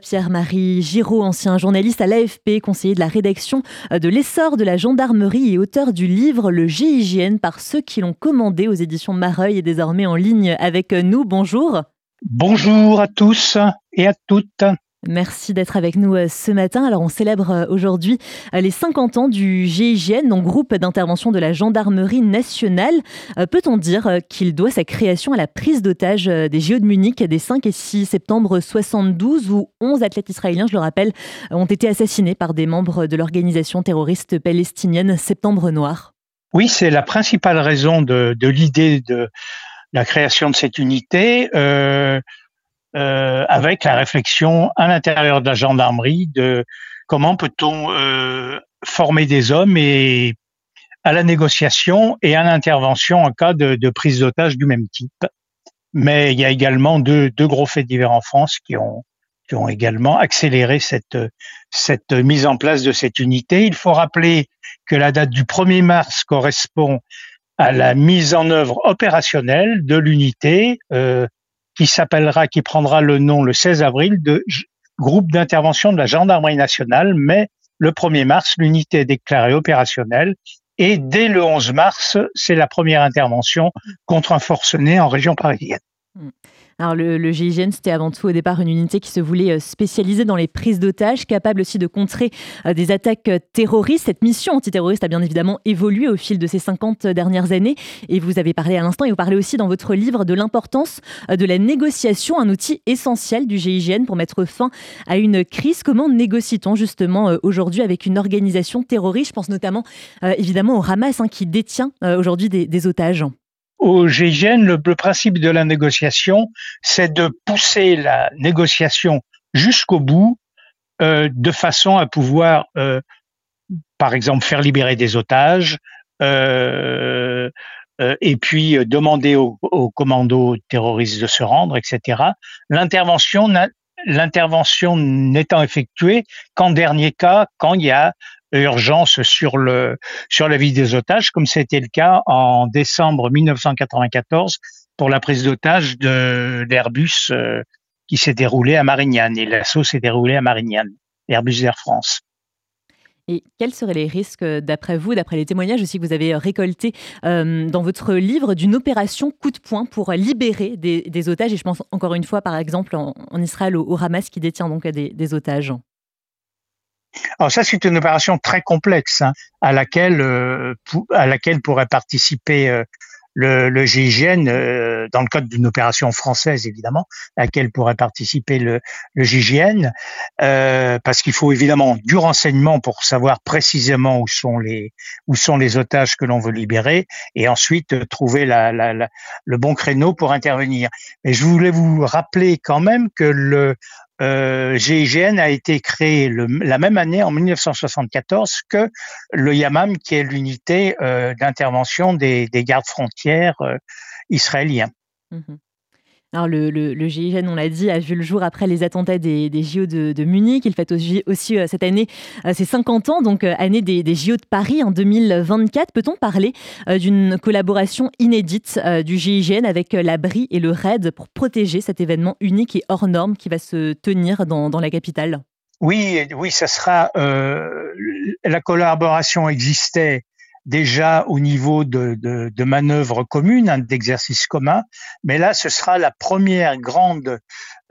Pierre-Marie Giraud, ancien journaliste à l'AFP, conseiller de la rédaction de l'essor de la gendarmerie et auteur du livre Le GIGN par ceux qui l'ont commandé aux éditions Mareuil et désormais en ligne avec nous. Bonjour. Bonjour à tous et à toutes. Merci d'être avec nous euh, ce matin. Alors, on célèbre euh, aujourd'hui euh, les 50 ans du GIGN, donc groupe d'intervention de la gendarmerie nationale. Peut-on dire qu'il doit sa création à la prise d'otage des JO de Munich des 5 et 6 septembre 72, où 11 athlètes israéliens, je le rappelle, ont été assassinés par des membres de l'organisation terroriste palestinienne Septembre Noir? Oui, c'est la principale raison de, l'idée de la création de cette unité. Avec la réflexion à l'intérieur de la gendarmerie de comment peut-on euh, former des hommes et à la négociation et à l'intervention en cas de, de prise d'otage du même type. Mais il y a également deux, deux gros faits divers en France qui ont, qui ont également accéléré cette, cette mise en place de cette unité. Il faut rappeler que la date du 1er mars correspond à la mise en œuvre opérationnelle de l'unité euh, qui s'appellera, qui prendra le nom le 16 avril de groupe d'intervention de la gendarmerie nationale, mais le 1er mars, l'unité est déclarée opérationnelle et dès le 11 mars, c'est la première intervention contre un forcené en région parisienne. Hmm. Alors le, GIGN, c'était avant tout au départ une unité qui se voulait euh, spécialiser dans les prises d'otages, capable aussi de contrer euh, des attaques euh, terroristes. Cette mission antiterroriste a bien évidemment évolué au fil de ces 50 dernières années. Et vous avez parlé à l'instant, et vous parlez aussi dans votre livre de l'importance de la négociation, un outil essentiel du GIGN pour mettre fin à une crise. Comment négocie-t-on justement aujourd'hui avec une organisation terroriste? Je pense notamment évidemment au Hamas hein, qui détient aujourd'hui des otages au GIGN, le, principe de la négociation, c'est de pousser la négociation jusqu'au bout, euh, de façon à pouvoir, euh, par exemple, faire libérer des otages, euh, et puis demander aux, commandos terroristes de se rendre, etc. L'intervention n'étant effectuée qu'en dernier cas, quand il y a urgence sur le sur la vie des otages, comme c'était le cas en décembre 1994 pour la prise d'otage de l'Airbus euh, qui s'est déroulé à Marignane et l'assaut s'est déroulé à Marignane, Airbus Air France. Et quels seraient les risques, d'après vous, d'après les témoignages aussi que vous avez récoltés euh, dans votre livre, d'une opération coup de poing pour libérer des, otages? Et je pense encore une fois, par exemple, en, Israël, au, Hamas qui détient donc des otages. Alors ça, c'est une opération très complexe hein, à laquelle euh, à laquelle pourrait participer euh, le, GIGN euh, dans le cadre d'une opération française évidemment, à laquelle pourrait participer le, GIGN, parce qu'il faut évidemment du renseignement pour savoir précisément où sont les otages que l'on veut libérer, et ensuite trouver le bon créneau pour intervenir. Mais je voulais vous rappeler quand même que le euh, GIGN a été créé la même année, en 1974, que le YAMAM, qui est l'unité euh, d'intervention des, gardes frontières euh, israéliens. Mmh alors le, le, GIGN, on l'a dit, a vu le jour après les attentats des, JO de, Munich. Il fête aussi, euh, cette année euh, ses 50 ans, donc euh, année des, JO de Paris en 2024. Peut-on parler d'une collaboration inédite du GIGN avec l'abri et le RAID pour protéger cet événement unique et hors norme qui va se tenir dans, dans la capitale? Oui, oui, ça sera. la collaboration existait déjà au niveau de, de, de manœuvres communes, hein, d'exercices communs, mais là, ce sera la première grande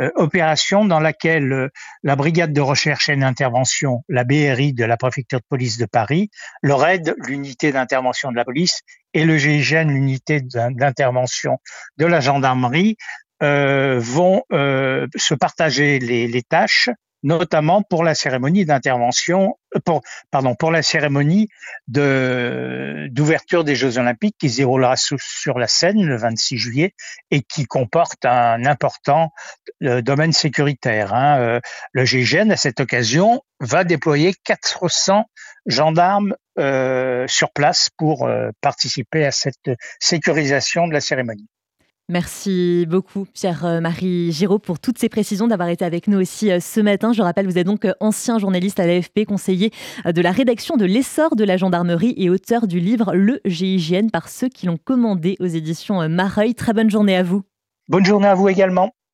euh, opération dans laquelle euh, la brigade de recherche et d'intervention, la BRI de la préfecture de police de Paris, le RAID, l'unité d'intervention de la police, et le GIGN, l'unité d'intervention de la gendarmerie, euh, vont se partager les tâches notamment pour la cérémonie d'intervention, euh, pour, pardon, pour la cérémonie d'ouverture des Jeux Olympiques qui se déroulera sur la Seine le 26 juillet et qui comporte un important euh, domaine sécuritaire. Hein. Euh, le GIGN, à cette occasion, va déployer 400 gendarmes sur place pour participer à cette sécurisation de la cérémonie. Merci beaucoup, Pierre-Marie Giraud, pour toutes ces précisions, d'avoir été avec nous aussi euh, ce matin. Je rappelle, vous êtes donc euh, ancien journaliste à l'AFP, conseiller euh, de la rédaction de l'essor de la gendarmerie et auteur du livre Le GIGN par ceux qui l'ont commandé aux éditions Mareuil. Très bonne journée à vous. Bonne journée à vous également.